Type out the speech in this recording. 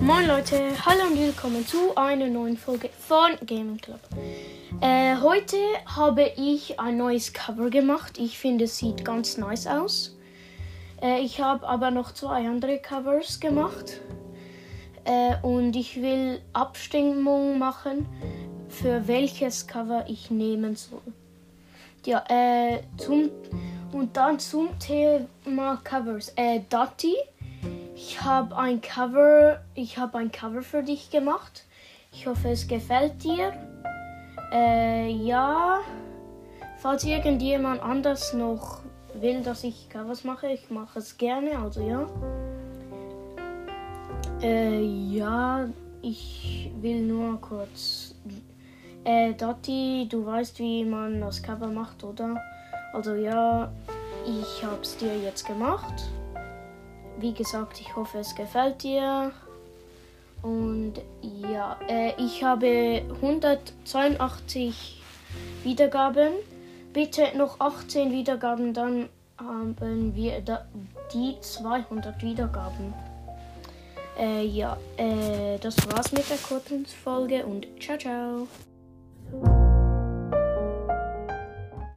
Moin Leute, hallo und willkommen zu einer neuen Folge von Gaming Club. Äh, heute habe ich ein neues Cover gemacht. Ich finde, es sieht ganz nice aus. Äh, ich habe aber noch zwei andere Covers gemacht. Äh, und ich will Abstimmung machen, für welches Cover ich nehmen soll. Ja, äh, zum, und dann zum Thema Covers. Äh, Dati, ich habe ein Cover, ich habe ein Cover für dich gemacht. Ich hoffe, es gefällt dir. Äh, ja, falls irgendjemand anders noch will, dass ich Covers mache, ich mache es gerne, also ja. Äh, ja, ich will nur kurz. Äh, Dati, du weißt, wie man das Cover macht, oder? Also ja, ich hab's dir jetzt gemacht. Wie gesagt, ich hoffe, es gefällt dir. Und ja, äh, ich habe 182 Wiedergaben. Bitte noch 18 Wiedergaben, dann haben wir da, die 200 Wiedergaben. Äh, ja, äh, das war's mit der kurzen Folge und ciao, ciao.